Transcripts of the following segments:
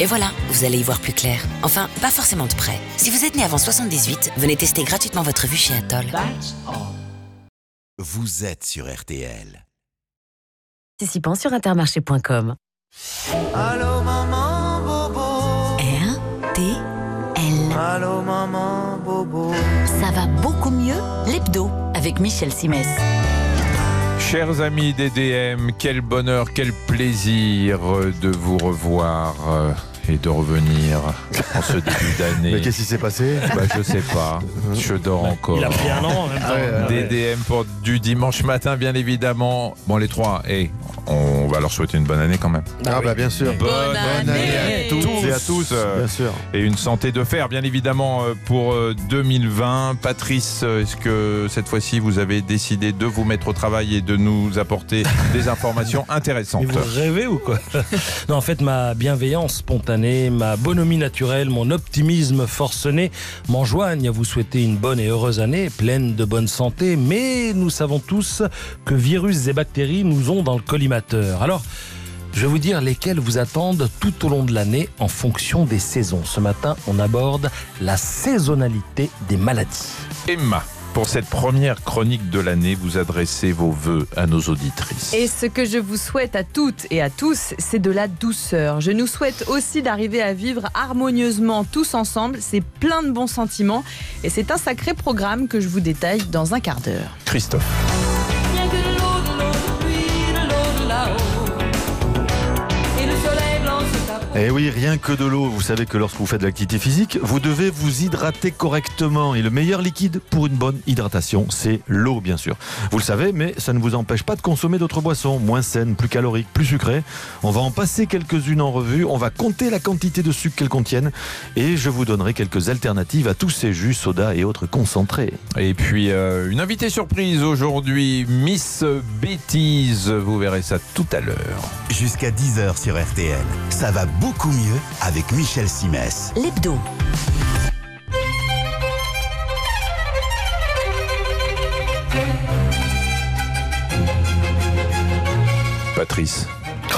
Et voilà, vous allez y voir plus clair. Enfin, pas forcément de près. Si vous êtes né avant 78, venez tester gratuitement votre vue chez Atoll. Vous êtes sur RTL. Participant sur intermarché.com. Allô maman bobo. R-T-L. Allô maman bobo. Ça va beaucoup mieux, l'hebdo, avec Michel Simès. Chers amis d'EDM, quel bonheur, quel plaisir de vous revoir et de revenir en ce début d'année. Mais qu'est-ce qui s'est passé bah, Je sais pas, je dors encore. Il a pris un an en même temps. Ah ouais, ouais. DDM pour du dimanche matin, bien évidemment. Bon, les trois, et on va leur souhaiter une bonne année quand même. Ah bah bien sûr. Bonne, année à tous et à tous. euh, Bien sûr. Et une santé de fer, bien évidemment, euh, pour euh, 2020. Patrice, euh, est-ce que cette fois-ci, vous avez décidé de vous mettre au travail et de nous apporter des informations intéressantes? Mais vous rêvez ou quoi? Non, en fait, ma bienveillance spontanée, ma bonhomie naturelle, mon optimisme forcené m'enjoignent à vous souhaiter une bonne et heureuse année, pleine de bonne santé. Mais nous savons tous que virus et bactéries nous ont dans le collimateur. Alors, je vais vous dire lesquels vous attendent tout au long de l'année en fonction des saisons. Ce matin, on aborde la saisonnalité des maladies. Emma, pour cette première chronique de l'année, vous adressez vos voeux à nos auditrices. Et ce que je vous souhaite à toutes et à tous, c'est de la douceur. Je nous souhaite aussi d'arriver à vivre harmonieusement tous ensemble. C'est plein de bons sentiments et c'est un sacré programme que je vous détaille dans un quart d'heure. Christophe. Eh oui, rien que de l'eau. Vous savez que lorsque vous faites de l'activité physique, vous devez vous hydrater correctement. Et le meilleur liquide pour une bonne hydratation, c'est l'eau, bien sûr. Vous le savez, mais ça ne vous empêche pas de consommer d'autres boissons, moins saines, plus caloriques, plus sucrées. On va en passer quelques-unes en revue. On va compter la quantité de sucre qu'elles contiennent. Et je vous donnerai quelques alternatives à tous ces jus, sodas et autres concentrés. Et puis, euh, une invitée surprise aujourd'hui, Miss Bêtise. Vous verrez ça tout à l'heure. Jusqu'à 10h sur RTL. Ça va beaucoup mieux avec Michel Simès. L'hebdo. Patrice,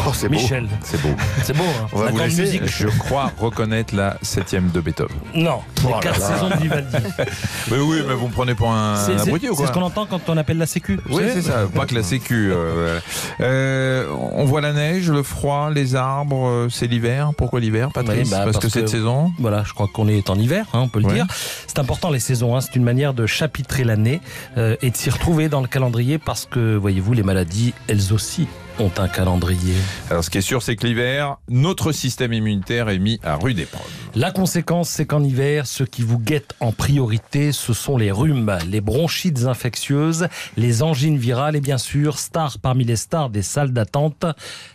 Oh, c'est beau. Michel, c'est beau. c'est beau. Hein On va La vous laisser. musique. Je crois reconnaître la septième de Beethoven. Non, les Oh quatre là. saisons de Vivaldi. Mais oui, mais vous me prenez pour un C'est c'est- abruti ou c'est quoi ce qu'on entend quand on appelle la Sécu. Oui, c'est ça, pas que la sécu. euh. Euh, on voit la neige, le froid, les arbres, euh, c'est l'hiver. Pourquoi l'hiver, Patrice Oui, bah, parce, parce que cette saison Voilà, je crois qu'on est en hiver, hein, on peut le Ouais. dire. C'est important les saisons, hein, c'est une manière de chapitrer l'année et de s'y retrouver dans le calendrier parce que, voyez-vous, les maladies, elles aussi ont un calendrier. Alors, ce qui est sûr, c'est que l'hiver, notre système immunitaire est mis à rude épreuve. La conséquence, c'est qu'en hiver, ce qui vous guette en priorité, ce sont les rhumes, les bronchites infectieuses, les angines virales et bien sûr, star parmi les stars des salles d'attente,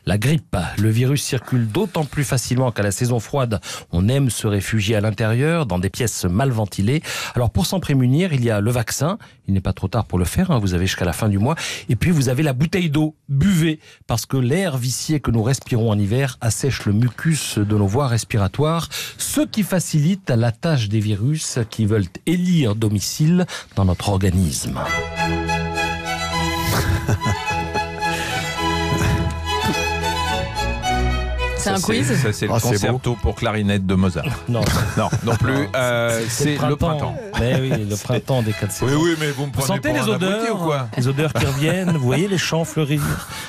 la grippe. Le virus circule d'autant plus facilement qu'à la saison froide, on aime se réfugier à l'intérieur, dans des pièces mal ventilées. Alors pour s'en prémunir, il y a le vaccin. Il n'est pas trop tard pour le faire, hein, vous avez jusqu'à la fin du mois. Et puis vous avez la bouteille d'eau, buvez, parce que l'air vicié que nous respirons en hiver assèche le mucus de nos voies respiratoires, ce qui facilite la tâche des virus qui veulent élire domicile dans notre organisme. C'est un quiz Ça, c'est le Ah, concerto pour clarinette de Mozart. Non, Non, non plus. euh, c'est le printemps. Mais oui, le printemps des quatre Oui, saisons. oui, mais vous me Vous prenez sentez pour les odeurs, ou quoi les odeurs qui reviennent. Vous voyez les champs fleurir,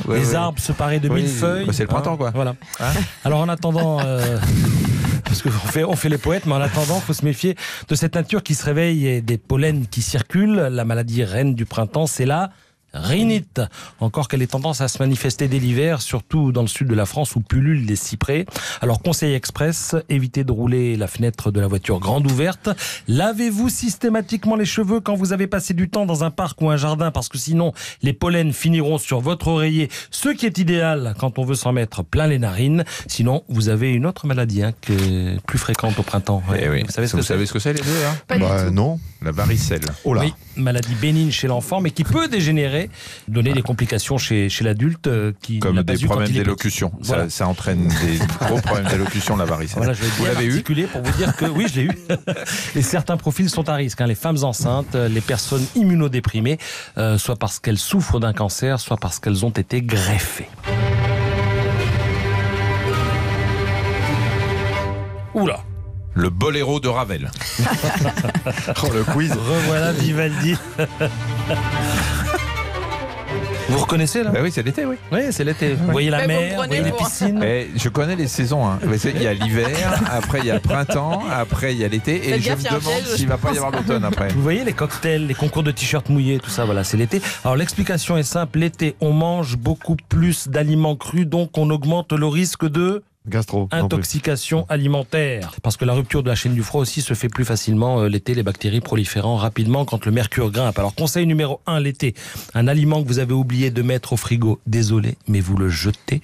Ouais, les arbres se parer de Oui, mille feuilles. bah, c'est le printemps, quoi. Voilà. Hein Alors en attendant. euh, Parce qu'on fait, on fait les poètes, mais en attendant, faut se méfier de cette nature qui se réveille et des pollens qui circulent. La maladie reine du printemps, c'est la rhinite. Encore qu'elle ait tendance à se manifester dès l'hiver, surtout dans le sud de la France où pullulent les cyprès. Alors conseil express, évitez de rouler la fenêtre de la voiture grande ouverte. Lavez-vous systématiquement les cheveux quand vous avez passé du temps dans un parc ou un jardin parce que sinon les pollens finiront sur votre oreiller, ce qui est idéal quand on veut s'en mettre plein les narines. Sinon, vous avez une autre maladie hein, qui est plus fréquente au printemps. Ouais. Eh oui. Vous savez ce que vous c'est savez ce que c'est les deux hein? Pas du Bah, tout. non. La varicelle. Oh là. Oui, maladie bénigne chez l'enfant, mais qui peut dégénérer, donner des complications chez, chez l'adulte euh, qui Comme des problèmes d'élocution. Ça, Voilà. ça entraîne des gros problèmes d'élocution, la varicelle. Voilà, je vais Vous l'avez eu pour vous dire que oui, je l'ai eu. Et certains profils sont à risque. hein. Les femmes enceintes, euh, les personnes immunodéprimées, euh, soit parce qu'elles souffrent d'un cancer, soit parce qu'elles ont été greffées. Oula. Le boléro de Ravel. Oh, le quiz. Revoilà Vivaldi. Vous reconnaissez là Bah oui, c'est l'été, oui. Oui, c'est l'été. Vous voyez la Mais me mer, vous voyez les piscines. Eh, je connais les saisons. hein. Il y a l'hiver, après il y a le printemps, après il y a l'été, et je me demande s'il je va pas y avoir l'automne après. Vous voyez les cocktails, les concours de t-shirts mouillés, tout ça, voilà, c'est l'été. Alors l'explication est simple, l'été, on mange beaucoup plus d'aliments crus, donc on augmente le risque de Gastro. intoxication alimentaire. Parce que la rupture de la chaîne du froid aussi se fait plus facilement euh, l'été, les bactéries proliférant rapidement quand le mercure grimpe. Alors conseil numéro 1 l'été, un aliment que vous avez oublié de mettre au frigo, désolé, mais vous le jetez.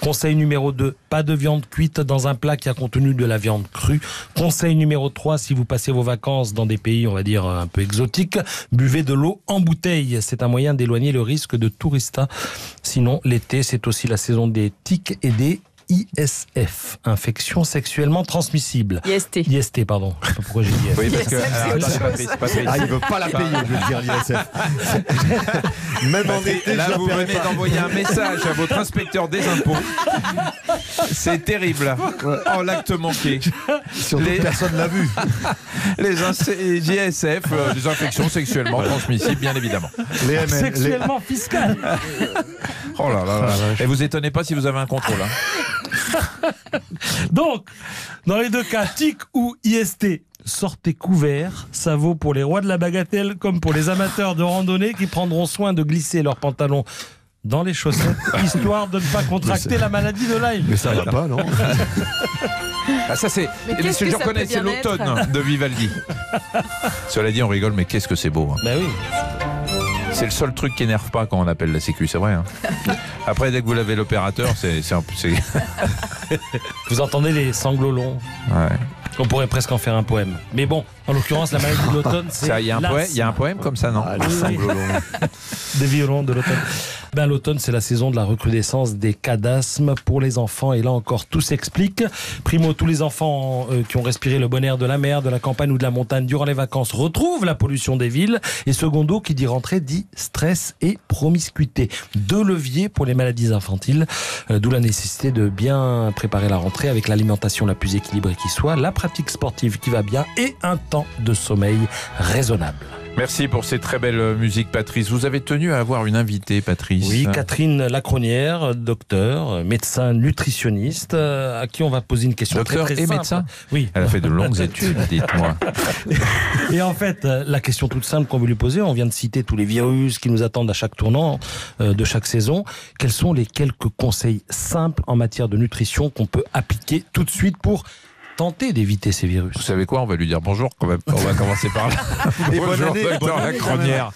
Conseil numéro 2, pas de viande cuite dans un plat qui a contenu de la viande crue. Conseil numéro 3, si vous passez vos vacances dans des pays, on va dire, un peu exotiques, buvez de l'eau en bouteille. C'est un moyen d'éloigner le risque de tourista. Sinon, l'été, c'est aussi la saison des tiques et des ISF, infections sexuellement transmissibles. IST. IST, pardon. Je sais pas pourquoi j'ai dit IST. Oui, parce que ISF, alors, Patrice, Ah, il veut pas la payer, je veux dire, l'ISF. Même en Là, vous venez d'envoyer un message à votre inspecteur des impôts. C'est terrible. Oh, l'acte manqué. Surtout Les- personne l'a vu. Les, les ISF, euh, des infections sexuellement transmissibles, bien évidemment. Les les- Sexuellement fiscal. Oh là là. là. Et vous étonnez pas si vous avez un contrôle. hein. Donc, dans les deux cas, TIC ou IST, sortez couverts. Ça vaut pour les rois de la bagatelle comme pour les amateurs de randonnée qui prendront soin de glisser leurs pantalons dans les chaussettes, histoire de ne pas contracter la maladie de Lyme. Mais ça va pas, non Ah, ça c'est. Mais qu'est-ce je que reconnais, c'est l'automne de Vivaldi. Cela dit, on rigole, mais qu'est-ce que c'est beau. hein. Ben oui. C'est le seul truc qui énerve pas quand on appelle la Sécu, c'est vrai. hein. Après, dès que vous l'avez l'opérateur, c'est. Vous entendez les sanglots longs ouais. On pourrait presque en faire un poème. Mais bon, en l'occurrence, la maladie de l'automne, c'est Il y, a un poème- il y a un poème comme ça, non Ah, Oui, oui. des violons de l'automne. Ben, l'automne, c'est la saison de la recrudescence des cas d'asthme pour les enfants. Et là encore, tout s'explique. Primo, tous les enfants euh, qui ont respiré le bon air de la mer, de la campagne ou de la montagne durant les vacances retrouvent la pollution des villes. Et secondo, qui dit rentrée, dit stress et promiscuité. Deux leviers pour les maladies infantiles. Euh, D'où la nécessité de bien préparer la rentrée avec l'alimentation la plus équilibrée qui soit, la pratique sportive qui va bien et un temps de sommeil raisonnable. Merci pour ces très belles euh, musiques, Patrice. Vous avez tenu à avoir une invitée, Patrice. Oui, Catherine Lacronière, docteur, médecin nutritionniste, euh, à qui on va poser une question Docteur très, très et simple. médecin Oui. Elle a fait de longues études, dites-moi. Et en fait, euh, la question toute simple qu'on veut lui poser, on vient de citer tous les virus qui nous attendent à chaque tournant de chaque saison. Quels sont les quelques conseils simples en matière de nutrition qu'on peut appliquer tout de suite pour tenter d'éviter ces virus Vous savez quoi On va lui dire bonjour. quand même. On va commencer par là. Et bonne bonjour, année, docteur bonne année, même. Lacronière.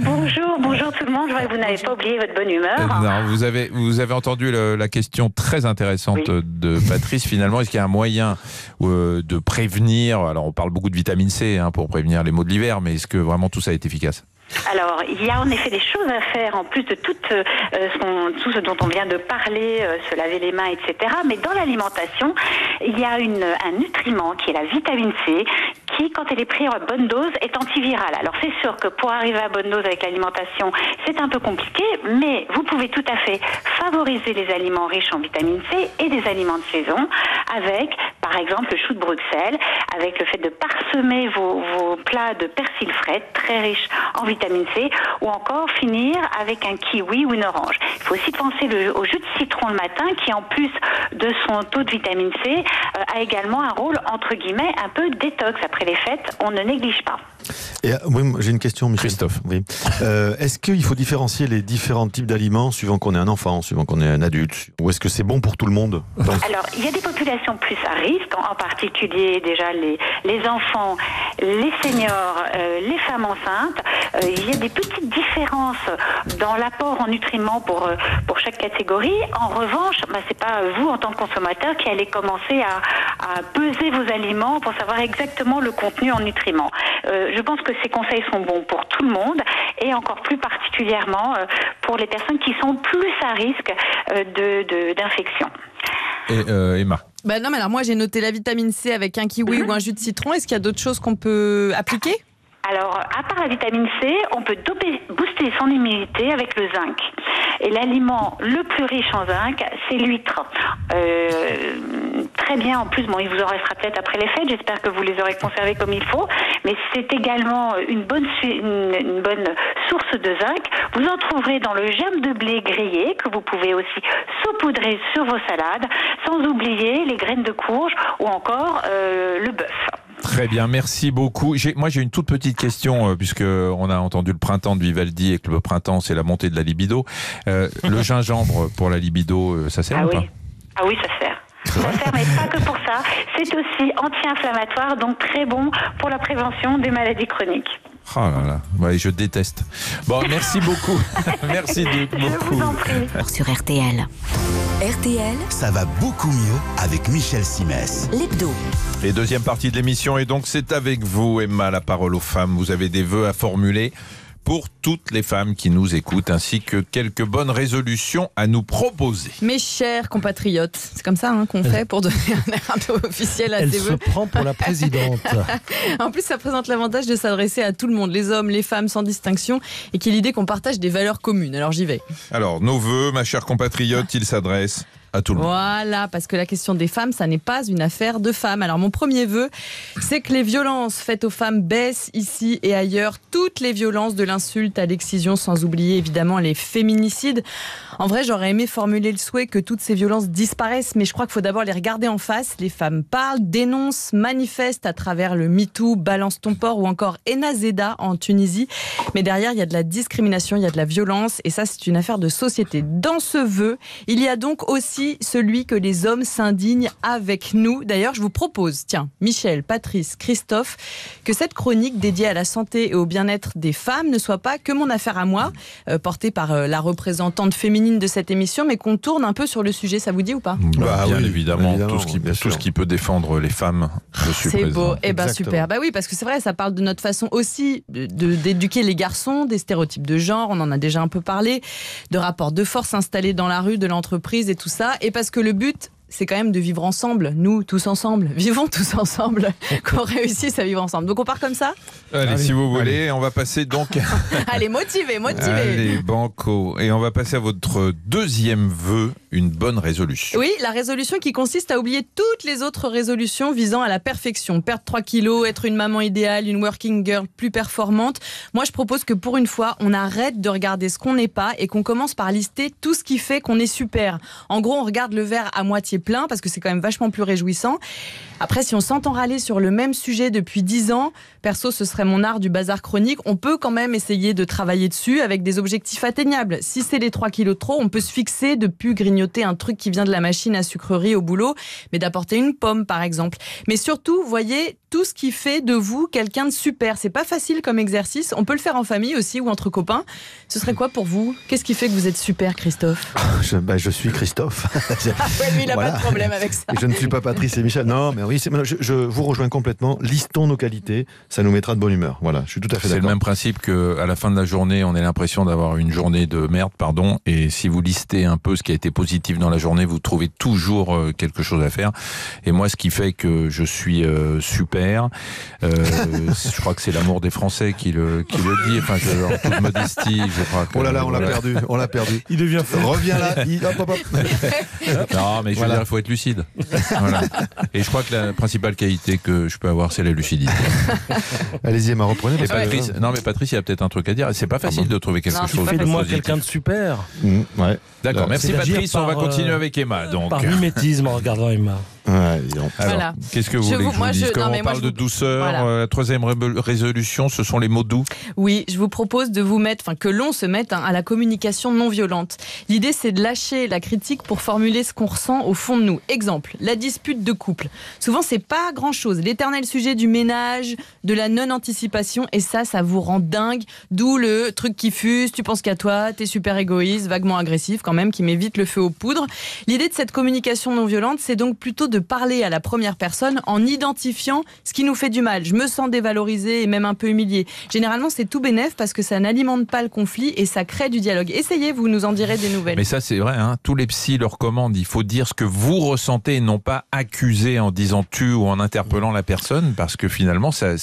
Bonjour, bonjour tout le monde. Je vois que vous n'avez pas oublié votre bonne humeur. Euh, Non, vous avez, vous avez entendu le- la question très intéressante Oui. de Patrice. Finalement, est-ce qu'il y a un moyen euh, de prévenir Alors, on parle beaucoup de vitamine C hein, pour prévenir les maux de l'hiver, mais est-ce que vraiment tout ça est efficace? Alors, il y a en effet des choses à faire en plus de tout, euh, tout ce dont on vient de parler, euh, se laver les mains, etc. Mais dans l'alimentation, il y a un nutriment qui est la vitamine C, qui, quand elle est prise à bonne dose, est antivirale. Alors, c'est sûr que pour arriver à bonne dose avec l'alimentation, c'est un peu compliqué, mais vous pouvez tout à fait favoriser les aliments riches en vitamine C et des aliments de saison avec, par exemple, le chou de Bruxelles, avec le fait de parsemer vos, plats de persil frais, très riches en vitamine C, ou encore finir avec un kiwi ou une orange. Il faut aussi penser au jus de citron le matin, qui en plus de son taux de vitamine C, euh, a également un rôle, entre guillemets, un peu détox. Après les fêtes, on ne néglige pas. Et, euh, oui, j'ai une question, Michel. Christophe. Oui. Euh, est-ce qu'il faut différencier les différents types d'aliments suivant qu'on est un enfant, suivant qu'on est un adulte Ou est-ce que c'est bon pour tout le monde Donc, Alors, il y a des populations plus à risque, en particulier déjà les, les enfants, les seniors, euh, les femmes enceintes. Euh, il y a des petites différences dans l'apport en nutriments pour, pour chaque catégorie. En revanche, bah, c'est pas vous en tant que consommateur qui allez commencer à, à peser vos aliments pour savoir exactement le contenu en nutriments. Euh, je pense que ces conseils sont bons pour tout le monde et encore plus particulièrement euh, pour les personnes qui sont plus à risque euh, de- de- d'infection. Et euh, Emma Bah non, mais alors moi j'ai noté la vitamine C avec un kiwi ou un jus de citron. Est-ce qu'il y a d'autres choses qu'on peut appliquer? Alors, à part la vitamine C, on peut doper- booster son immunité avec le zinc. Et l'aliment le plus riche en zinc, c'est l'huître. Euh, très bien. En plus, bon, il vous en restera peut-être après les fêtes. J'espère que vous les aurez conservés comme il faut. Mais c'est également une bonne, su- une, une bonne source de zinc. Vous en trouverez dans le germe de blé grillé que vous pouvez aussi saupoudrer sur vos salades, sans oublier les graines de courge ou encore euh, le bœuf. Très bien, merci beaucoup. Moi, j'ai une toute petite question, euh, puisque on a entendu le printemps de Vivaldi et que le printemps, c'est la montée de la libido. Euh, le gingembre pour la libido, euh, ça sert Ah ou oui. pas? Ah oui, ça sert. Pas que pour ça. C'est aussi anti-inflammatoire, donc très bon pour la prévention des maladies chroniques. Oh là là, ouais, je déteste. Bon, merci beaucoup. merci de- Je beaucoup. vous en prie. Sur RTL. RTL, ça va beaucoup mieux avec Michel Simès. L'hebdo. Et deuxième partie de l'émission, et donc c'est avec vous, Emma, la parole aux femmes. Vous avez des vœux à formuler pour toutes les femmes qui nous écoutent, ainsi que quelques bonnes résolutions à nous proposer. Mes chers compatriotes, c'est comme ça hein, qu'on fait pour donner un air un peu officiel à Elle ses se prend pour la présidente. En plus, ça présente l'avantage de s'adresser à tout le monde, les hommes, les femmes, sans distinction, et qu'il y ait l'idée qu'on partage des valeurs communes. Alors j'y vais. Alors, nos voeux, ma chère compatriote, ils s'adressent Voilà, parce que la question des femmes, ça n'est pas une affaire de femmes. Alors mon premier vœu, c'est que les violences faites aux femmes baissent ici et ailleurs. Toutes les violences de l'insulte à l'excision, sans oublier évidemment les féminicides. En vrai, j'aurais aimé formuler le souhait que toutes ces violences disparaissent, mais je crois qu'il faut d'abord les regarder en face. Les femmes parlent, dénoncent, manifestent à travers le MeToo, Balance ton port ou encore Enazeda en Tunisie. Mais derrière, il y a de la discrimination, il y a de la violence, et ça, c'est une affaire de société. Dans ce vœu, il y a donc aussi celui que les hommes s'indignent avec nous. D'ailleurs, je vous propose, tiens, Michel, Patrice, Christophe, que cette chronique dédiée à la santé et au bien-être des femmes ne soit pas que mon affaire à moi, euh, portée par euh, la représentante féminine de cette émission, mais qu'on tourne un peu sur le sujet. Ça vous dit ou pas? Bah, bien oui, évidemment, évidemment, tout, ce qui, bien tout sûr. ce qui peut défendre les femmes, je suis C'est beau, eh ben Exactement. super. Bah oui, parce que c'est vrai, ça parle de notre façon aussi d'éduquer les garçons, des stéréotypes de genre, on en a déjà un peu parlé, de rapports de force installés dans la rue, de l'entreprise et tout ça. Et parce que le but, c'est quand même de vivre ensemble, nous tous ensemble, vivons tous ensemble, qu'on réussisse à vivre ensemble. Donc on part comme ça Allez, si vous voulez, on va passer donc Allez, motivez, motivez. Allez, banco. Et on va passer à votre deuxième vœu, une bonne résolution. Oui, la résolution qui consiste à oublier toutes les autres résolutions visant à la perfection. Perdre 3 kilos, être une maman idéale, une working girl plus performante. Moi, je propose que pour une fois, on arrête de regarder ce qu'on n'est pas et qu'on commence par lister tout ce qui fait qu'on est super. En gros, on regarde le verre à moitié plein parce que c'est quand même vachement plus réjouissant. Après, si on s'entend râler sur le même sujet depuis 10 ans, perso, ce serait mon art du bazar chronique, on peut quand même essayer de travailler dessus avec des objectifs atteignables. Si c'est les 3 kilos trop, on peut se fixer de plus grignoter un truc qui vient de la machine à sucrerie au boulot, mais d'apporter une pomme, par exemple. Mais surtout, voyez tout ce qui fait de vous quelqu'un de super. C'est pas facile comme exercice. On peut le faire en famille aussi ou entre copains. Ce serait quoi pour vous? Qu'est-ce qui fait que vous êtes super, Christophe? Je, bah, je suis Christophe. Ouais, lui, il a Voilà. pas de problème avec ça. Je ne suis pas Patrice et Michel. Non, mais oui, je, je vous rejoins complètement. Listons nos qualités, ça nous mettra de bonne humeur. Voilà, je suis tout à fait C'est le d'accord. même principe que à la fin de la journée, on a l'impression d'avoir une journée de merde, pardon. Et si vous listez un peu ce qui a été positif dans la journée, vous trouvez toujours euh, quelque chose à faire. Et moi, ce qui fait que je suis euh, euh, je crois que c'est l'amour des Français qui le, qui le dit. Enfin, je, en toute modestie, je crois. Que, Oh là là, on l'a voilà. perdu, on l'a perdu. Il devient fou. Reviens là, il- hop, hop, hop. Non, mais je veux dire, il faut être lucide. Voilà. Et je crois que la principale qualité que je peux avoir, c'est la lucidité. Allez-y, Emma, reprenez. Que- Patrice, non, mais Patrice, il y a peut-être un truc à dire. C'est pas facile de trouver quelque Non, chose. positif. quelqu'un de super. Mmh, ouais. D'accord, merci Patrice. On va continuer euh, avec Emma. Donc, Par mimétisme en regardant Emma. Ouais, Voilà. qu'est-ce que vous Je voulez vous- que je moi, vous dise je- Quand non, mais on parle je de douceur, Voilà. euh, la troisième ré- résolution, ce sont les mots doux. Oui, je vous propose de vous mettre, enfin que l'on se mette hein, à la communication non violente. L'idée, c'est de lâcher la critique pour formuler ce qu'on ressent au fond de nous. Exemple, la dispute de couple. Souvent, c'est pas grand-chose. L'éternel sujet du ménage, de la non-anticipation, et ça, ça vous rend dingue. D'où le truc qui fuse, tu penses qu'à toi, t'es super égoïste, vaguement agressif quand même, qui met vite le feu aux poudres. L'idée de cette communication non violente, c'est donc plutôt de parler à la première personne en identifiant ce qui nous fait du mal. Je me sens dévalorisé et même un peu humilié. Généralement, c'est tout bénef parce que ça n'alimente pas le conflit et ça crée du dialogue. Essayez, vous nous en direz des nouvelles. Mais ça, c'est vrai, hein, tous les psys le recommandent. Il faut dire ce que vous ressentez et non pas accuser en disant tu ou en interpellant la personne, parce que finalement, c'est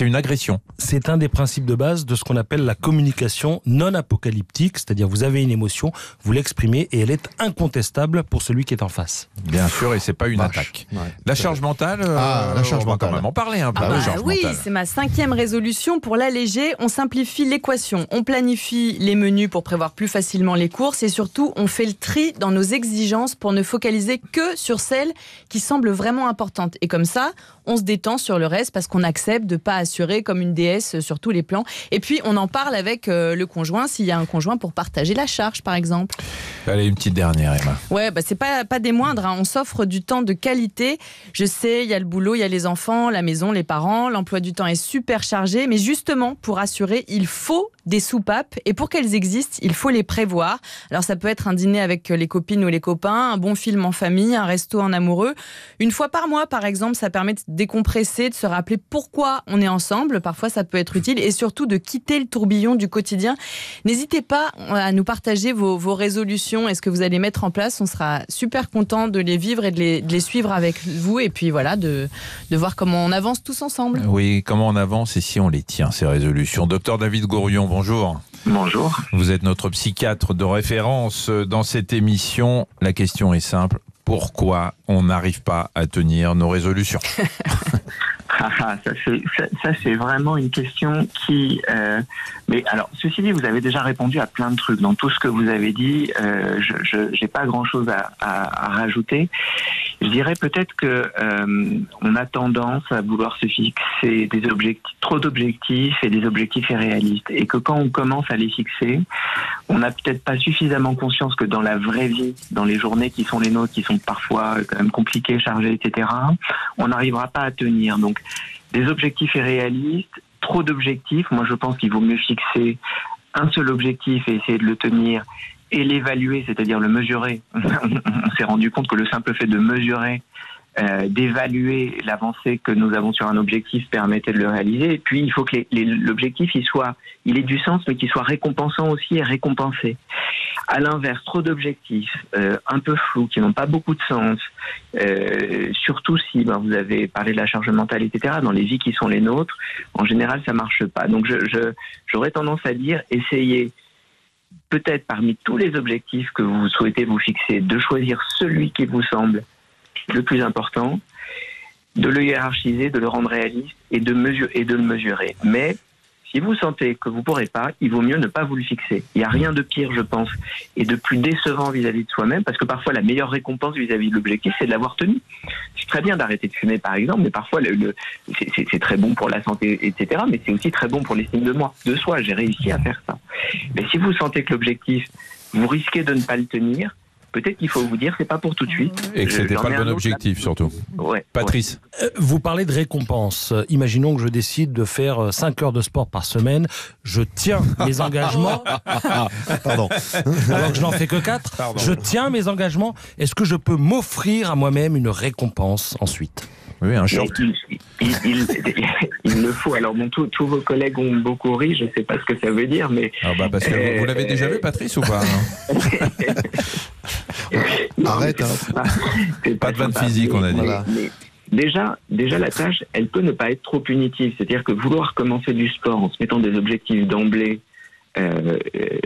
une agression. C'est un des principes de base de ce qu'on appelle la communication non apocalyptique, c'est-à-dire vous avez une émotion, vous l'exprimez et elle est incontestable pour celui qui est en face. Bien sûr, et c'est pas une vache. attaque. Ouais. La charge mentale, euh, Ah, la charge on va mentale. quand même en parler un peu Ah de bah charge oui, c'est ma cinquième résolution. Pour l'alléger, on simplifie l'équation. On planifie les menus pour prévoir plus facilement les courses et surtout, on fait le tri dans nos exigences pour ne focaliser que sur celles qui semblent vraiment importantes. Et comme ça, on se détend sur le reste parce qu'on accepte de pas assurer comme une déesse sur tous les plans. Et puis, on en parle avec euh, le conjoint s'il y a un conjoint pour partager la charge, par exemple. Allez, une petite dernière, Emma. Ouais, bah c'est pas, pas des moindres. hein. On s'offre du temps de qualité. Je sais, il y a le boulot, il y a les enfants, la maison, les parents. L'emploi du temps est super chargé. Mais justement, pour assurer, il faut des soupapes. Et pour qu'elles existent, il faut les prévoir. Alors, ça peut être un dîner avec les copines ou les copains, un bon film en famille, un resto en amoureux. Une fois par mois, par exemple, ça permet de décompresser, de se rappeler pourquoi on est ensemble. Parfois, ça peut être utile. Et surtout, de quitter le tourbillon du quotidien. N'hésitez pas à nous partager vos, vos résolutions et ce que vous allez mettre en place. On sera super content de les vivre et de les, de les suivre avec vous. Et puis voilà, de, de voir comment on avance tous ensemble. Oui, comment on avance et si on les tient, ces résolutions. Docteur David Gourion, bonjour. Bonjour. Vous êtes notre psychiatre de référence dans cette émission. La question est simple. Pourquoi on n'arrive pas à tenir nos résolutions? Ah, ah, ça c'est vraiment une question qui. euh, mais alors, ceci dit, vous avez déjà répondu à plein de trucs. Dans tout ce que vous avez dit, euh, je n'ai pas grand-chose à, à, à rajouter. Je dirais peut-être que euh, on a tendance à vouloir se fixer des objectifs, trop d'objectifs et des objectifs irréalistes, et que quand on commence à les fixer, on n'a peut-être pas suffisamment conscience que dans la vraie vie, dans les journées qui sont les nôtres, qui sont parfois quand même compliquées, chargées, etc., on n'arrivera pas à tenir. Donc, des objectifs irréalistes, trop d'objectifs. Moi, je pense qu'il vaut mieux fixer un seul objectif et essayer de le tenir et l'évaluer, c'est-à-dire le mesurer. On s'est rendu compte que le simple fait de mesurer, euh, d'évaluer l'avancée que nous avons sur un objectif permettait de le réaliser. Et puis, il faut que l'objectif, il soit, il ait du sens, mais qu'il soit récompensant aussi et récompensé. À l'inverse, trop d'objectifs, euh, un peu flous, qui n'ont pas beaucoup de sens, euh, surtout si ben, vous avez parlé de la charge mentale, etc., dans les vies qui sont les nôtres, en général, ça marche pas. Donc, je- je- j'aurais tendance à dire, essayez peut-être parmi tous les objectifs que vous souhaitez vous fixer, de choisir celui qui vous semble le plus important, de le hiérarchiser, de le rendre réaliste et de, mesure, et de le mesurer. Mais si vous sentez que vous ne pourrez pas, il vaut mieux ne pas vous le fixer. Il n'y a rien de pire, je pense, et de plus décevant vis-à-vis de soi-même, parce que parfois la meilleure récompense vis-à-vis de l'objectif, c'est de l'avoir tenu. C'est très bien d'arrêter de fumer, par exemple, mais parfois c'est très bon pour la santé, etc. Mais c'est aussi très bon pour l'estime de moi, de soi. J'ai réussi à faire ça. Mais si vous sentez que l'objectif, vous risquez de ne pas le tenir, peut-être qu'il faut vous dire c'est pas pour tout de suite. Et que c'était pas le bon objectif, surtout. Ouais. Patrice Euh, Vous parlez de récompense. Euh, Imaginons que je décide de faire 5 heures de sport par semaine. Je tiens mes engagements. Pardon. Alors que je n'en fais que 4. Pardon. Je tiens mes engagements. Est-ce que je peux m'offrir à moi-même une récompense ensuite? Oui, un short. il, il- il- il le faut. Alors bon, tous- tous vos collègues ont beaucoup ri. Je ne sais pas ce que ça veut dire, mais Ah bah parce que Euh, vous l'avez déjà vu, Patrice, ou pas non Arrête. hein. Pas de vanne physique, on a dit. Voilà. déjà, déjà la tâche, elle peut ne pas être trop punitive. C'est-à-dire que vouloir commencer du sport en se mettant des objectifs d'emblée euh, euh,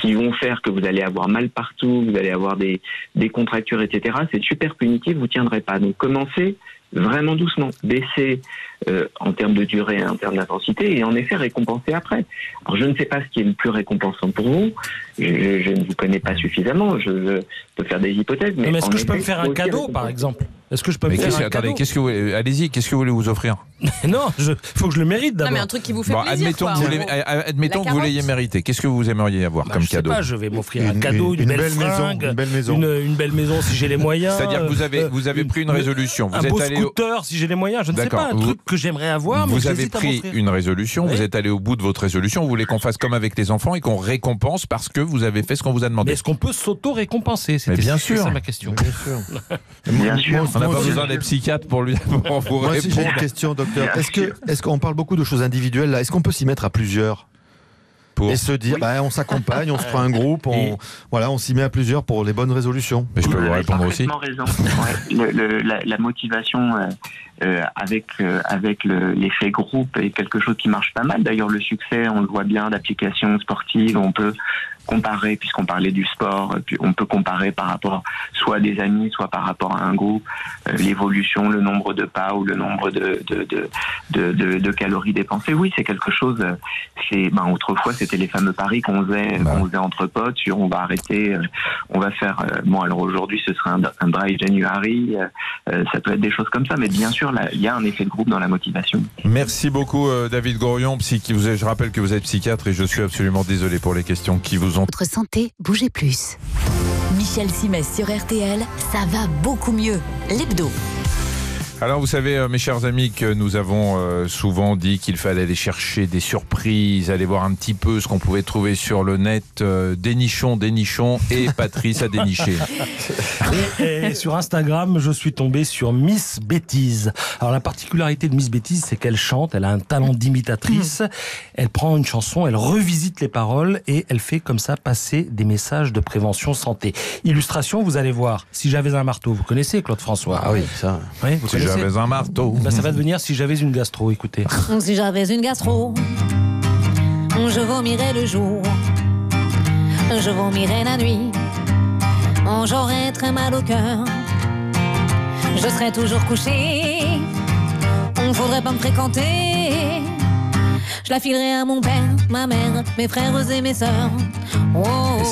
qui vont faire que vous allez avoir mal partout, vous allez avoir des, des contractures, etc. C'est super punitif, vous tiendrez pas. Donc commencez vraiment doucement, baissez euh, en termes de durée, en termes d'intensité, et en effet récompenser après. Alors je ne sais pas ce qui est le plus récompensant pour vous. Je, ne vous connais pas suffisamment. Je, je peux faire des hypothèses, mais, Mais est-ce que je peux me faire un cadeau, par exemple? Est-ce que je peux Mais me faire un attendez, cadeau qu'est-ce que vous allez-y, qu'est-ce que vous voulez vous offrir Non, il faut que je le mérite Non, d'abord. mais un truc qui vous fait Bon, plaisir. admettons quoi, que vous l'ayez- gros. admettons La que vous l'ayez carotte. mérité. Qu'est-ce que vous aimeriez avoir Bah, comme je sais cadeau pas, je vais m'offrir un cadeau, une, une belle, belle maison, une belle maison. Une, une belle maison si j'ai les moyens. C'est-à-dire que vous avez, euh, vous avez une- pris une résolution. Vous un êtes beau allé au- si j'ai les moyens, je ne sais pas, un Vous- truc que j'aimerais avoir, mais Vous avez pris une résolution, vous êtes allé au bout de votre résolution, vous voulez qu'on fasse comme avec les enfants et qu'on récompense parce que vous avez fait ce qu'on vous a demandé. est-ce qu'on peut s'auto-récompenser? C'était- bien c'est sûr. ça ma question. Bien sûr. On n'a pas aussi, besoin des psychiatres pour lui pour vous Moi aussi j'ai une question, docteur. Est-ce que, est-ce qu'on parle beaucoup de choses individuelles là? Est-ce qu'on peut s'y mettre à plusieurs? Pour- et se dire, bah, on s'accompagne, on se prend un groupe, on, voilà, on s'y met à plusieurs pour les bonnes résolutions. Mais je peux Vous vous répondre aussi. raison. Ouais. Le- le- la, la motivation euh, euh, avec euh, avec le- l'effet groupe est quelque chose qui marche pas mal. D'ailleurs, le succès, on le voit bien d'applications sportives. On peut comparer, puisqu'on parlait du sport, puis on peut comparer par rapport soit à des amis, soit par rapport à un groupe, euh, l'évolution, le nombre de pas ou le nombre de, de, de, de, de- calories dépensées. Oui, c'est quelque chose. euh, C'est, ben, autrefois, c'était les fameux paris qu'on faisait, qu'on faisait entre potes sur on va arrêter, euh, on va faire. euh, bon, alors aujourd'hui, ce serait un, un dry January, euh, euh, ça peut être des choses comme ça, mais bien sûr, là, il y a un effet de groupe dans la motivation. Merci beaucoup euh, David Gorion, je rappelle que vous êtes psychiatre et je suis absolument désolé pour les questions qui vous ont Votre santé, bougez plus. Michel Simès sur RTL, ça va beaucoup mieux. L'hebdo. Alors vous savez, euh, mes chers amis, que nous avons euh, souvent dit qu'il fallait aller chercher des surprises, aller voir un petit peu ce qu'on pouvait trouver sur le net. Euh, dénichons, dénichons, et Patrice a déniché. Et, et sur Instagram, je suis tombé sur Miss Bêtise. Alors la particularité de Miss Bêtise, c'est qu'elle chante, elle a un talent d'imitatrice. Elle prend une chanson, elle revisite les paroles et elle fait comme ça passer des messages de prévention santé. Illustration, vous allez voir. Si j'avais un marteau, vous connaissez Claude François Ah oui, ça. Oui, vous Si connaissez j'avais un marteau. Ben, ça va devenir si j'avais une gastro. Écoutez. Si j'avais une gastro, je vomirais le jour, je vomirais la nuit, j'aurais très mal au cœur, je serais toujours couché, on faudrait pas me fréquenter. Je la filerais à mon père, ma mère, mes frères et mes sœurs. Oh,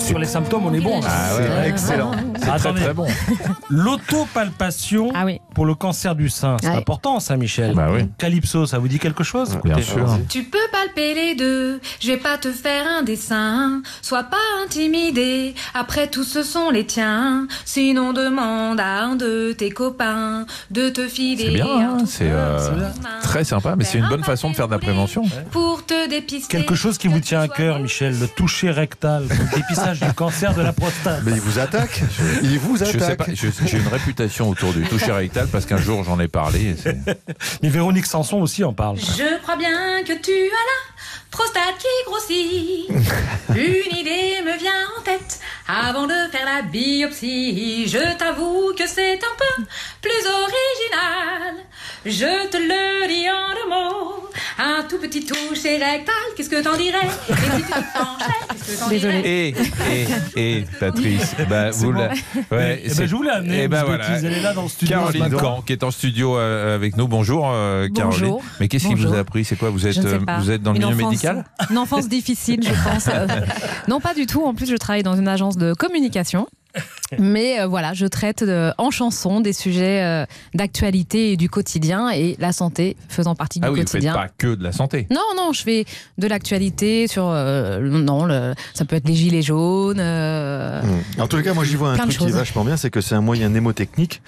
Sur les symptômes, on est bon. Ah ouais, excellent. C'est très Attendez. très bon. L'autopalpation pour le cancer du sein, c'est Ouais. important ça, Michel. Bah oui. Calypso, ça vous dit quelque chose Bien Écoutez. sûr. Tu peux palper les deux, je vais pas te faire un dessin. Sois pas intimidé, après tout ce sont les tiens. Sinon demande à un de tes copains de te filer C'est bien, hein, c'est euh, très sympa, mais c'est une bonne façon de faire de la prévention. pour te dépister. Quelque chose qui vous tient à cœur, Michel, le toucher rectal, le dépistage du cancer de la prostate. Mais il vous attaque Il vous Je sais attaque j'ai une réputation autour du toucher rectal parce qu'un jour j'en ai parlé. Mais Véronique Sanson aussi en parle. Je crois bien que tu as la prostate qui grossit. Une idée me vient en tête avant de faire la biopsie. Je t'avoue que c'est un peu plus original. Je te le dis en deux mots. Un tout petit toucher rectal, qu'est-ce que t'en dirais? Et si tu qu'est-ce que t'en dirais? Et, et, et, Patrice, bah, vous bon. la- ouais, Eh ben, c'est- je vous l'ai amené, eh ben voilà. Bêtise, elle est là dans le studio Caroline. Camp, qui est en studio euh, avec nous. Bonjour, euh, Caroline. Bonjour. Mais qu'est-ce qui vous a appris C'est quoi? Vous êtes, Je ne sais euh, pas. vous êtes dans le Une milieu enfance- médical? Une enfance difficile, je pense. Euh, non, pas du tout. En plus, je travaille dans une agence de communication. Mais euh, voilà, je traite en chanson des sujets euh, d'actualité et du quotidien et la santé faisant partie du Ah oui, vous faites quotidien. pas que de la santé. Non, non, je fais de l'actualité sur. euh, non, le- ça peut être les gilets jaunes. euh, En tous les cas, moi j'y vois un truc qui est vachement bien, c'est que c'est un moyen mnémotechnique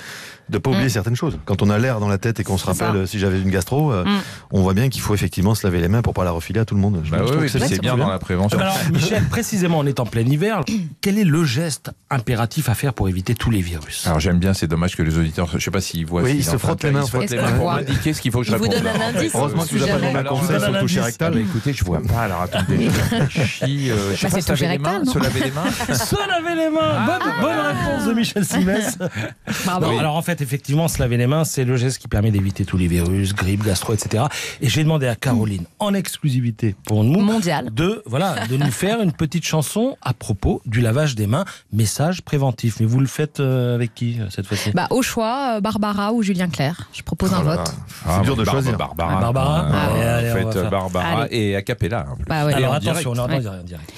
de pas oublier Mm. certaines choses. Quand on a l'air dans la tête et qu'on se rappelle ça. si j'avais une gastro, euh, Mm. on voit bien qu'il faut effectivement se laver les mains pour pas la refiler à tout le monde. Bah oui, c'est bien dans la prévention. Alors, Michel, précisément, on est en plein hiver. Quel est le geste impératif à faire pour éviter tous les virus? Alors j'aime bien, c'est dommage que les auditeurs, je sais pas s'ils voient. Oui, ce qu'il ils se frottent les mains, Ils en se frottent fait. les mains pour Ouais. m'indiquer ce qu'il faut que je Il vous réponde. donne un indice. Heureusement que donné un Alors, conseil sur le toucher rectal. Ah, écoutez, je vois pas. Alors attendez, je euh, je sais Bah, pas, se laver toucher les mains. Se laver les mains. Se laver les mains Bonne, réponse de Michel Simès. Non, alors en fait, effectivement, se laver les mains, c'est le geste qui permet d'éviter tous les virus, grippe, gastro, etc. Et j'ai demandé à Caroline, en exclusivité pour nous, Mondial. de, voilà, de nous faire une petite chanson à propos du lavage des mains, message préventif. Mais vous le faites euh, avec qui euh, cette fois-ci? Bah, au choix, euh, Barbara ou Julien Clerc. Je propose un Oh là vote. Ah, dur de choisir. Barbara. Barbara Allez, allez, on va Faites faire. Barbara Allez. et a cappella. en plus. Bah ouais. Alors en attention, direct. on entend Ouais. en direct.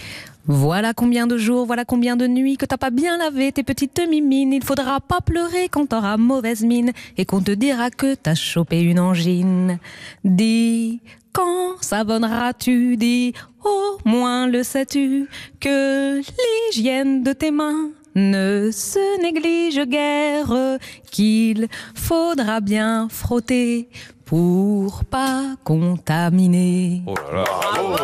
Voilà combien de jours, voilà combien de nuits que t'as pas bien lavé tes petites mimines. Il faudra pas pleurer quand t'auras mauvaise mine et qu'on te dira que t'as chopé une angine. Dis, quand savonneras-tu Dis, au moins le sais-tu que l'hygiène de tes mains ne se néglige guère, qu'il faudra bien frotter pour pas contaminer. Oh là là, bravo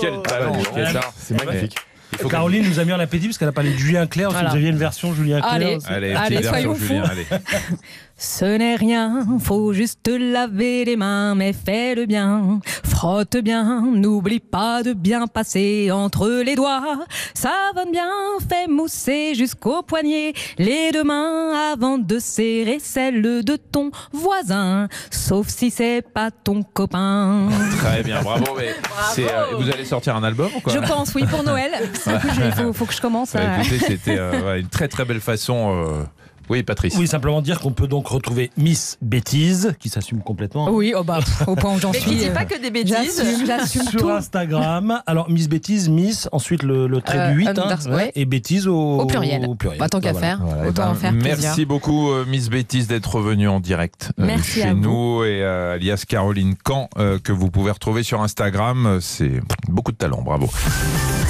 Quel talent, quel talent. C'est magnifique. Faut Caroline nous a mis en appétit parce qu'elle a parlé de Julien Clerc. Voilà. Si vous aviez une version Julien Clerc. Allez. aussi. Allez, Allez, version, soyons Julien, fous. allez. Ce n'est rien, faut juste te laver les mains, mais fais-le bien. Frotte bien, n'oublie pas de bien passer entre les doigts. Savonne bien, fais mousser jusqu'au poignet les deux mains avant de serrer celle de ton voisin. Sauf si c'est pas ton copain. Très bien, bravo. mais euh, vous allez sortir un album ou quoi? Je pense, oui, pour Noël. Il faut, faut que je commence Bah, à. écoutez, c'était euh, une très très belle façon. euh, Oui, Patrice. Oui, simplement dire qu'on peut donc retrouver Miss Bêtise, qui s'assume complètement. Oui, oh bah, pff, au point où j'en Mais suis. qui dit euh, pas que des bêtises. J'assume, Sur tout. Instagram. Alors, Miss Bêtise, Miss, ensuite le, le trait Euh, du 8, unders- ouais. et Bêtise au, Au pluriel. au pluriel. Bah, tant qu'à Voilà. faire, Voilà, et autant ben, en faire plaisir. Merci beaucoup, euh, Miss Bêtise, d'être revenue en direct euh, Merci chez à vous. nous et euh, alias Caroline Camp, euh, que vous pouvez retrouver sur Instagram. Euh, C'est beaucoup de talent, bravo.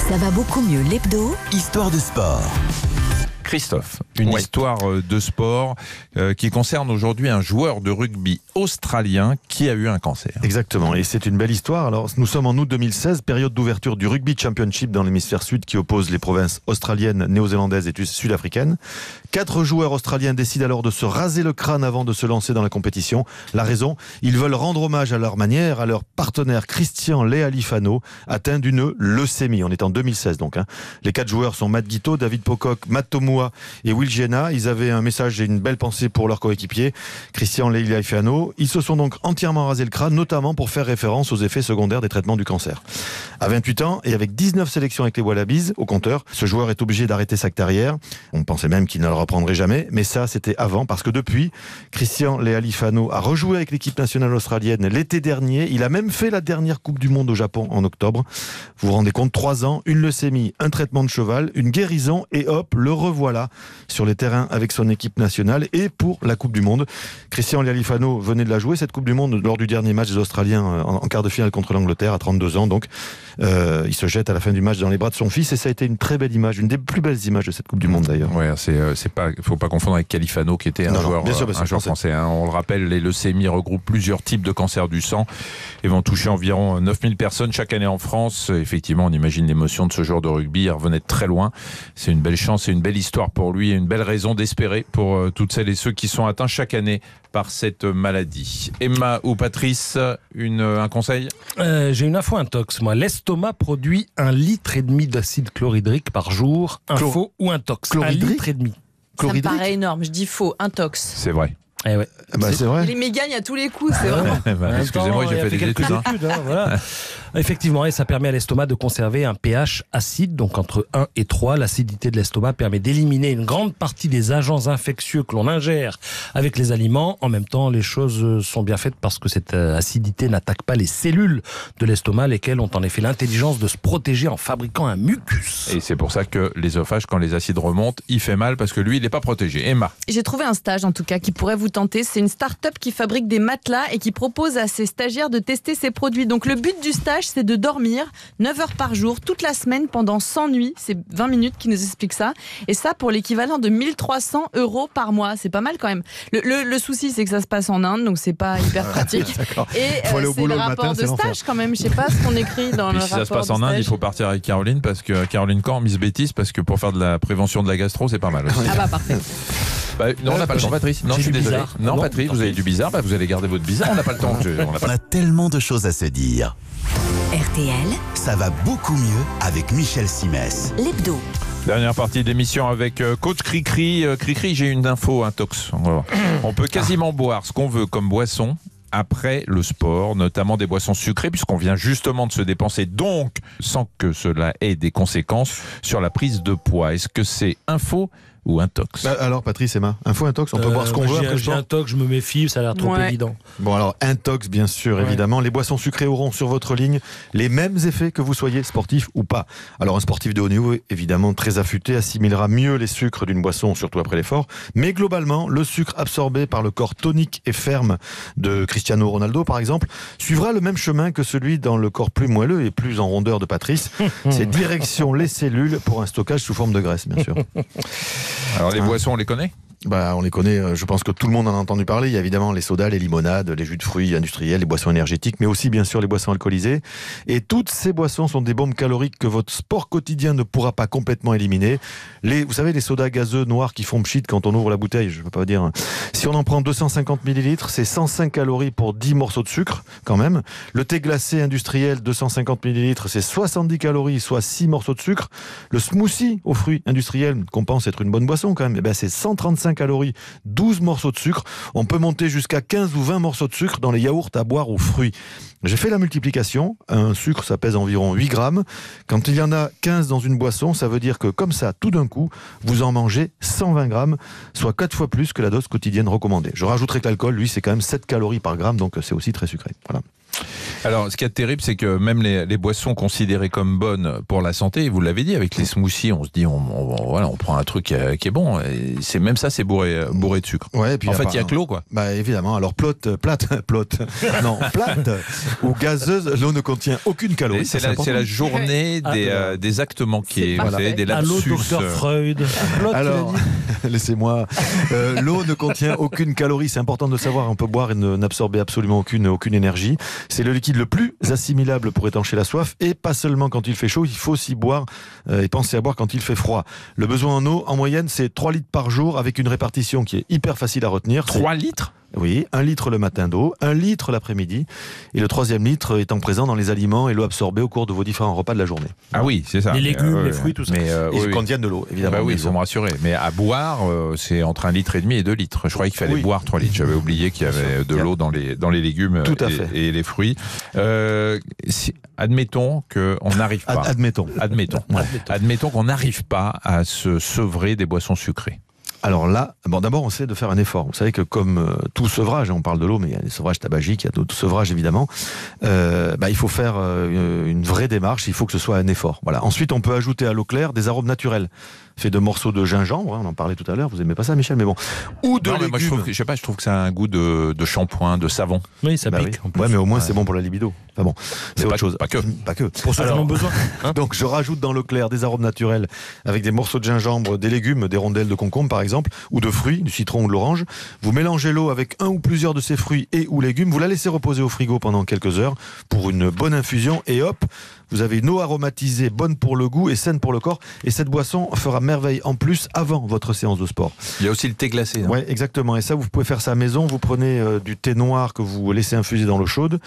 Ça va beaucoup mieux l'hebdo Histoire de sport. Christophe, une histoire euh, de sport euh, qui concerne aujourd'hui un joueur de rugby australien qui a eu un cancer. Exactement, et c'est une belle histoire. Alors, nous sommes en août 2016, période d'ouverture du Rugby Championship dans l'hémisphère sud qui oppose les provinces australiennes, néo-zélandaises et sud-africaines. Quatre joueurs australiens décident alors de se raser le crâne avant de se lancer dans la compétition. La raison, ils veulent rendre hommage à leur manière à leur partenaire Christian Lealifano, atteint d'une leucémie. On est en 2016 donc. hein. Les quatre joueurs sont Matt Guito, David Pocock, Matt Et Will Jenna. Ils avaient un message et une belle pensée pour leur coéquipier, Christian Lealifano. Ils se sont donc entièrement rasé le crâne, notamment pour faire référence aux effets secondaires des traitements du cancer. À 28 ans et avec 19 sélections avec les Wallabies au compteur, ce joueur est obligé d'arrêter sa carrière. On pensait même qu'il ne le reprendrait jamais, mais ça c'était avant parce que depuis, Christian Lealifano a rejoué avec l'équipe nationale australienne l'été dernier. Il a même fait la dernière Coupe du Monde au Japon en octobre. Vous vous rendez compte, trois ans, une leucémie, un traitement de cheval, une guérison et hop, le revoilà sur les terrains avec son équipe nationale et pour la Coupe du Monde. Christian Lealifano venait de la jouer cette Coupe du Monde lors du dernier match des Australiens euh, en, quart de finale contre l'Angleterre à 32 ans. Donc, euh, il se jette à la fin du match dans les bras de son fils et ça a été une très belle image, une des plus belles images de cette Coupe du Monde d'ailleurs. Ouais, c'est euh, pas, faut pas confondre avec Califano qui était un Non, joueur, bien sûr, bah, c'est un joueur français. français. hein. On le rappelle, les leucémies regroupent plusieurs types de cancers du sang et vont toucher environ 9000 personnes chaque année en France. Effectivement, on imagine l'émotion de ce joueur de rugby. Il revenait de très loin. C'est une belle chance et une belle histoire pour lui et une belle raison d'espérer pour euh, toutes celles et ceux qui sont atteints chaque année par cette maladie. Emma ou Patrice, une, un conseil? Euh, J'ai une info intox, moi. L'estomac produit un litre et demi d'acide chlorhydrique par jour. Info ou intox? Un Chlorhydrique litre et demi. Ça me paraît énorme. Je dis faux, intox. C'est vrai. Eh ouais. Bah, c'est vrai. Il les mégagne à tous les coups, c'est vraiment. Bah, Excusez-moi, j'ai a fait des quelques études. hein. hein, voilà. Effectivement, et ça permet à l'estomac de conserver un pH acide, donc entre 1 et 3. L'acidité de l'estomac permet d'éliminer une grande partie des agents infectieux que l'on ingère avec les aliments. En même temps, les choses sont bien faites parce que cette euh, acidité n'attaque pas les cellules de l'estomac, lesquelles ont en effet l'intelligence de se protéger en fabriquant un mucus. Et c'est pour ça que l'œsophage, quand les acides remontent, il fait mal parce que lui, il n'est pas protégé. Emma. J'ai trouvé un stage en tout cas qui pourrait vous tenter. C'est une start-up qui fabrique des matelas et qui propose à ses stagiaires de tester ses produits. Donc le but du stage, c'est de dormir 9 heures par jour, toute la semaine, pendant 100 nuits. C'est 20 minutes qui nous explique ça. Et ça pour l'équivalent de 1300 euros par mois. C'est pas mal quand même. Le, le- le souci, c'est que ça se passe en Inde, donc c'est pas hyper pratique. D'accord. Et Faut aller euh, c'est le le rapport matin, de stage quand même. Je sais pas ce qu'on écrit dans le si ça se rapport passe en Inde, il faut partir avec Caroline parce que Caroline Camp, Miss Bêtise, parce que pour faire de la prévention de la gastro, c'est pas mal. aussi. Ah bah parfait. Bah, non, on n'a pas le temps, Patrice. Non, je suis désolé. bizarre. Non, Non, Patrice, vous avez du bizarre. Bah, vous allez garder votre bizarre. On n'a pas le temps. Je- on pas On a tellement de choses à se dire. RTL, Ça va beaucoup mieux avec Michel Simès. l'hebdo. Dernière partie de l'émission avec euh, coach Cricri. Euh, Cricri, j'ai une info intox. On, va voir. On peut quasiment boire ce qu'on veut comme boisson après le sport, notamment des boissons sucrées, puisqu'on vient justement de se dépenser, donc sans que cela ait des conséquences sur la prise de poids. Est-ce que c'est info ou intox Bah, alors Patrice, Emma, info intox, on peut Euh, boire ce qu'on moi, veut j'ai- toc, je me méfie, ça a l'air trop Ouais. évident. Bon alors intox bien sûr Ouais. évidemment, les boissons sucrées auront sur votre ligne les mêmes effets que vous soyez sportif ou pas. Alors un sportif de haut niveau évidemment très affûté assimilera mieux les sucres d'une boisson surtout après l'effort, mais globalement le sucre absorbé par le corps tonique et ferme de Cristiano Ronaldo par exemple suivra le même chemin que celui dans le corps plus moelleux et plus en rondeur de Patrice. C'est direction les cellules pour un stockage sous forme de graisse bien sûr. Alors Hein les boissons, on les connaît? Bah, on les connaît, euh, je pense que tout le monde en a entendu parler. Il y a évidemment les sodas, les limonades, les jus de fruits industriels, les boissons énergétiques, mais aussi bien sûr les boissons alcoolisées. Et toutes ces boissons sont des bombes caloriques que votre sport quotidien ne pourra pas complètement éliminer. Les, vous savez, les sodas gazeux noirs qui font pchit quand on ouvre la bouteille, je ne peux pas dire. Si on en prend 250 millilitres, c'est 105 calories pour 10 morceaux de sucre, quand même. Le thé glacé industriel, 250 millilitres, c'est 70 calories, soit 6 morceaux de sucre. Le smoothie aux fruits industriels, qu'on pense être une bonne boisson quand même, eh ben c'est 135 calories, 12 morceaux de sucre. On peut monter jusqu'à 15 ou 20 morceaux de sucre dans les yaourts à boire aux fruits. J'ai fait la multiplication. Un sucre, ça pèse environ 8 grammes. Quand il y en a 15 dans une boisson, ça veut dire que comme ça, tout d'un coup, vous en mangez 120 grammes, soit 4 fois plus que la dose quotidienne recommandée. Je rajouterai que l'alcool, lui, c'est quand même 7 calories par gramme, donc c'est aussi très sucré. Voilà. Alors, ce qui est terrible, c'est que même les, les boissons considérées comme bonnes pour la santé, vous l'avez dit, avec les smoothies, on se dit, on, on- voilà, on prend un truc qui est, qui est bon. C'est même ça, c'est bourré, bourré de sucre. Ouais, et puis en fait, il y a que l'eau, quoi. Bah évidemment. Alors plate, plate, plate. Non, plate ou gazeuse, l'eau ne contient aucune calorie. C'est la, journée Ah, des, euh, actes manqués, vous savez, des Allô, lapsus. euh, Freud. Plot, Alors, laissez-moi. Euh, L'eau ne contient aucune calorie. C'est important de savoir. On peut boire et ne- n'absorber absolument aucune, aucune énergie. C'est le liquide le plus assimilable pour étancher la soif. Et pas seulement quand il fait chaud, il faut aussi boire euh, et penser à boire quand il fait froid. Le besoin en eau, en moyenne, c'est 3 litres par jour avec une répartition qui est hyper facile à retenir. 3 litres? Oui, un litre le matin d'eau, un litre l'après-midi. Et le troisième litre étant présent dans les aliments et l'eau absorbée au cours de vos différents repas de la journée. Ah oui, c'est ça. Les légumes, euh, les fruits, tout ça. Mais, euh, Ils oui, oui. contiennent de l'eau, évidemment. Bah oui, mais il faut me rassurer. Mais à boire, euh, c'est entre un litre et demi et deux litres. Je croyais qu'il fallait Oui. boire 3 litres. J'avais oublié qu'il y avait de l'eau dans les, dans les légumes Tout à et, fait. et les fruits. Euh, si- admettons qu'on n'arrive pas. admettons. Admettons. Admettons qu'on n'arrive pas à se sevrer des boissons sucrées. Alors là, bon, d'abord, on essaie de faire un effort. Vous savez que comme euh, tout sevrage, hein, on parle de l'eau, mais il y a des sevrages tabagiques, il y a d'autres sevrages évidemment, euh, bah, il faut faire euh, une vraie démarche, il faut que ce soit un effort. Voilà. Ensuite, on peut ajouter à l'eau claire des arômes naturels, faits de morceaux de gingembre, hein, on en parlait tout à l'heure, vous aimez pas ça Michel, mais bon. Ou de Non, mais moi, je légumes. trouve, que- je sais pas, je trouve que ça a un goût de, de shampoing, de savon. Oui, ça Bah pique. oui. en plus. Ouais, mais au moins Ouais. c'est bon pour la libido. Enfin bon, c'est autre pas- chose. pas que. Pas que. Pour ceux qui en Alors, ont besoin. hein. Donc je rajoute dans l'eau claire des arômes naturels avec des morceaux de gingembre, des légumes, des rondelles de concombre par exemple, ou de fruits, du citron ou de l'orange. Vous mélangez l'eau avec un ou plusieurs de ces fruits et ou légumes. Vous la laissez reposer au frigo pendant quelques heures pour une bonne infusion et hop, vous avez une eau aromatisée, bonne pour le goût et saine pour le corps. Et cette boisson fera merveille en plus avant votre séance de sport. Il y a aussi le thé glacé. hein. Ouais, exactement. Et ça, vous pouvez faire ça à maison. Vous prenez euh, du thé noir que vous laissez infuser dans l'eau chaude.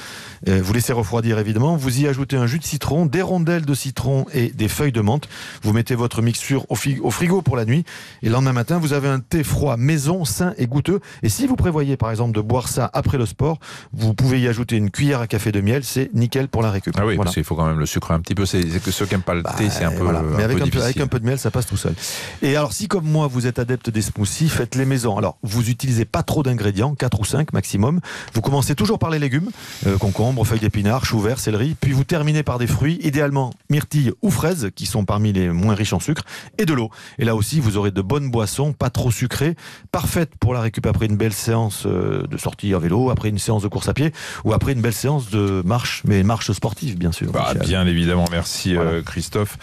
Euh, vous laissez refroidir évidemment. Vous y ajoutez un jus de citron, des rondelles de citron et des feuilles de menthe. Vous mettez votre mixture au, frigo pour la nuit. Et le lendemain matin, vous avez un thé froid maison, sain et goûteux. Et si vous prévoyez par exemple de boire ça après le sport, vous pouvez y ajouter une cuillère à café de miel. C'est nickel pour la récup. Ah oui, Voilà. parce qu'il faut quand même le sucrer un petit peu. C'est que ceux qui n'aiment pas le thé, c'est un peu, voilà. un Mais avec peu un, peu, difficile. avec un peu de miel, ça passe tout seul. Et alors, si comme moi, vous êtes adepte des smoothies, faites-les maison. Alors, vous utilisez pas trop d'ingrédients, 4 ou 5 maximum. Vous commencez toujours par les légumes, euh, concombre, feuilles d'épinards, choux verts, céleri. Puis vous terminez par des fruits, idéalement myrtilles ou fraises, qui sont parmi les moins riches en sucre, et de l'eau. Et là aussi, vous aurez de bonnes boissons, pas trop sucrées, parfaites pour la récup après une belle séance euh, de sortie à vélo, après une séance de course à pied, ou après une belle séance de marche, mais marche sportive, bien sûr. Bah. Bien évidemment, merci Voilà. euh, Christophe.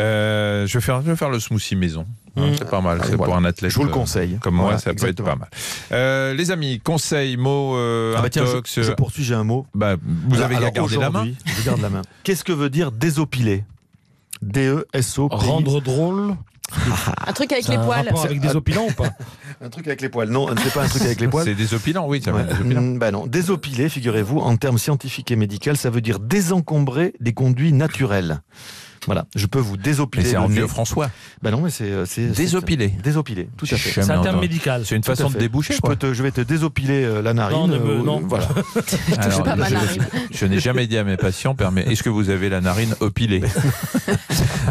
Euh, je, vais faire, je vais faire le smoothie maison. Hein, Mmh. C'est pas mal, c'est voilà. pour un athlète. Je vous le euh, conseille. Comme moi, Voilà, ça exactement. peut être pas mal. Euh, les amis, conseils, mots, euh, Ah bah tiens, intox, je, je poursuis, j'ai un mot. bah, vous Alors, avez alors, gardé la main Je garde la main. Qu'est-ce que veut dire désopiler D-E-S-O. Rendre drôle. Un truc avec les un poils. rapport avec des opilants ou pas Un truc avec les poils. Non, c'est pas un truc avec les poils. C'est désopilant, oui, ça. Ouais. Mm, bah non. Désopiler, figurez-vous, en termes scientifiques et médicaux, ça veut dire désencombrer des conduits naturels. Voilà, je peux vous Mais désopiler. c'est en vieux François. Bah non, mais c'est euh, c'est c'est- Désopiler. Désopiler, tout à fait. C'est un terme médical. C'est une façon de déboucher, Je, quoi. peux te- je vais te désopiler euh, la narine. Non, ne me- euh, non. Voilà. Alors, pas ma je- narine. Je n'ai jamais dit à mes patients, permet- est-ce que vous avez la narine opilée?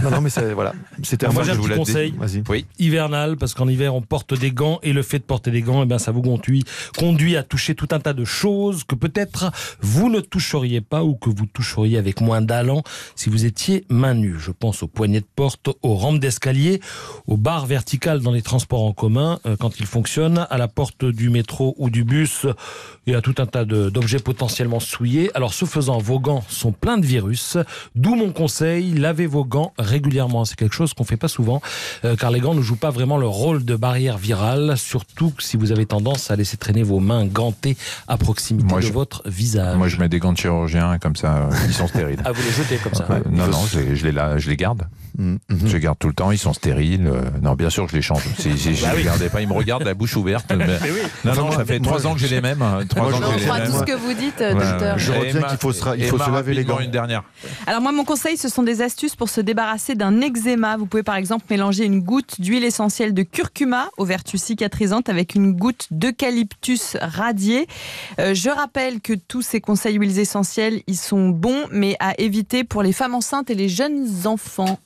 Non, non, mais c'est voilà. C'était un Moi, je voulais conseil. Oui. hivernal parce qu'en hiver on porte des gants et le fait de porter des gants eh ben ça vous conduit conduit à toucher tout un tas de choses que peut-être vous ne toucheriez pas ou que vous toucheriez avec moins d'allant si vous étiez main Je pense aux poignées de porte, aux rampes d'escalier, aux barres verticales dans les transports en commun euh, quand ils fonctionnent, à la porte du métro ou du bus et à tout un tas d'objets potentiellement souillés. Alors ce faisant, vos gants sont pleins de virus, d'où mon conseil, lavez vos gants régulièrement. C'est quelque chose qu'on fait pas souvent, euh, car les gants ne jouent pas vraiment leur rôle de barrière virale, surtout si vous avez tendance à laisser traîner vos mains gantées à proximité Moi, de je- votre visage. Moi, je mets des gants de chirurgien, comme ça, euh, ils sont stériles. Ah, vous les jetez comme ça Euh, non, non, je, les- les, la- je les garde. Mm, Je les garde tout le temps, ils sont stériles. euh, non, bien sûr, je les change. Si, si je Bah les oui. gardais pas, ils me regardent la bouche ouverte. mais- Non, non, ça fait trois ans que j'ai les mêmes. hein, Trois ans que mêmes. tout ce que vous dites, docteur. Je Et retiens qu'il faut se il faut se laver les gants. une dernière. Alors moi, mon conseil, ce sont des astuces pour se débarrasser d'un eczéma. Vous pouvez par exemple mélanger une goutte d'huile essentielle de curcuma aux vertus cicatrisantes avec une goutte d'eucalyptus radié. Euh, je rappelle que tous ces conseils huiles essentielles, ils sont bons, mais à éviter pour les femmes enceintes et les jeunes enfants.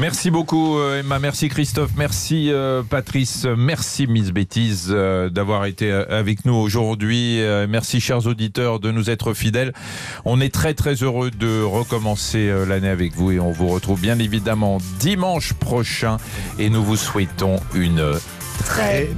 Merci beaucoup euh, Emma, merci Christophe, merci euh, Patrice, merci Miss Bêtise euh, d'avoir été avec nous aujourd'hui. Euh, Merci chers auditeurs de nous être fidèles. On est très très heureux de recommencer euh, l'année avec vous et on vous retrouve bien évidemment dimanche prochain et nous vous souhaitons une Très